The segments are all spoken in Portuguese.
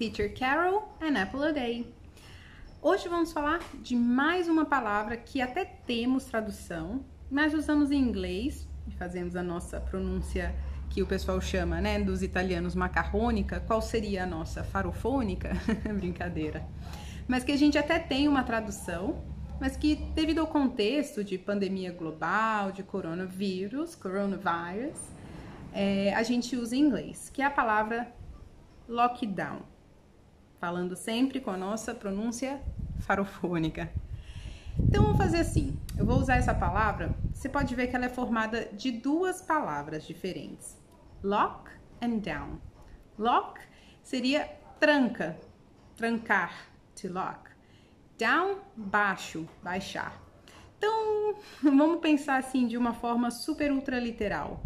Teacher Carol and Apple a Day. Hoje vamos falar de mais uma palavra que até temos tradução, mas usamos em inglês e fazemos a nossa pronúncia que o pessoal chama, né, dos italianos macarrônica. Qual seria a nossa farofônica? Brincadeira. Mas que a gente até tem uma tradução, mas que devido ao contexto de pandemia global, de coronavírus, coronavirus, é, a gente usa em inglês, que é a palavra lockdown. Falando sempre com a nossa pronúncia farofônica. Então vamos fazer assim. Eu vou usar essa palavra. Você pode ver que ela é formada de duas palavras diferentes: lock and down. Lock seria tranca, trancar, to lock. Down, baixo, baixar. Então, vamos pensar assim de uma forma super ultra literal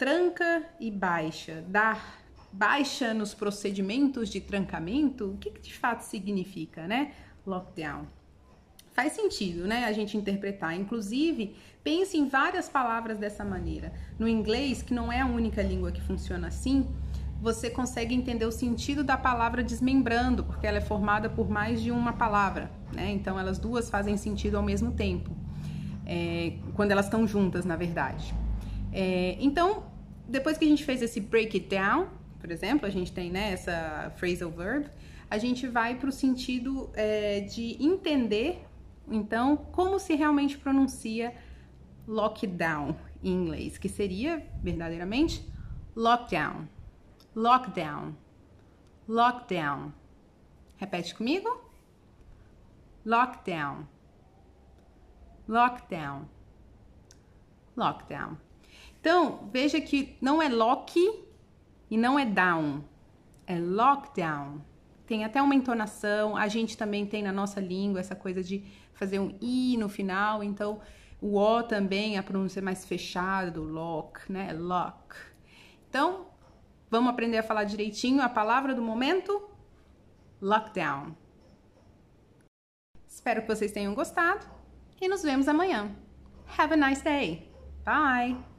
tranca e baixa, dar baixa nos procedimentos de trancamento, o que, que de fato significa, né? Lockdown. Faz sentido, né? A gente interpretar. Inclusive, pense em várias palavras dessa maneira. No inglês, que não é a única língua que funciona assim, você consegue entender o sentido da palavra desmembrando, porque ela é formada por mais de uma palavra, né? Então, elas duas fazem sentido ao mesmo tempo, é, quando elas estão juntas, na verdade. É, então, depois que a gente fez esse break it down, por exemplo, a gente tem né, essa phrasal verb, a gente vai para o sentido é, de entender, então, como se realmente pronuncia lockdown em inglês, que seria verdadeiramente lockdown, lockdown, lockdown. Repete comigo. Lockdown, lockdown, lockdown. Então, veja que não é lock e não é down, é lockdown. Tem até uma entonação, a gente também tem na nossa língua essa coisa de fazer um i no final, então o o também, a pronúncia é mais fechada do lock, né? Lock. Então, vamos aprender a falar direitinho a palavra do momento? Lockdown. Espero que vocês tenham gostado e nos vemos amanhã. Have a nice day. Bye.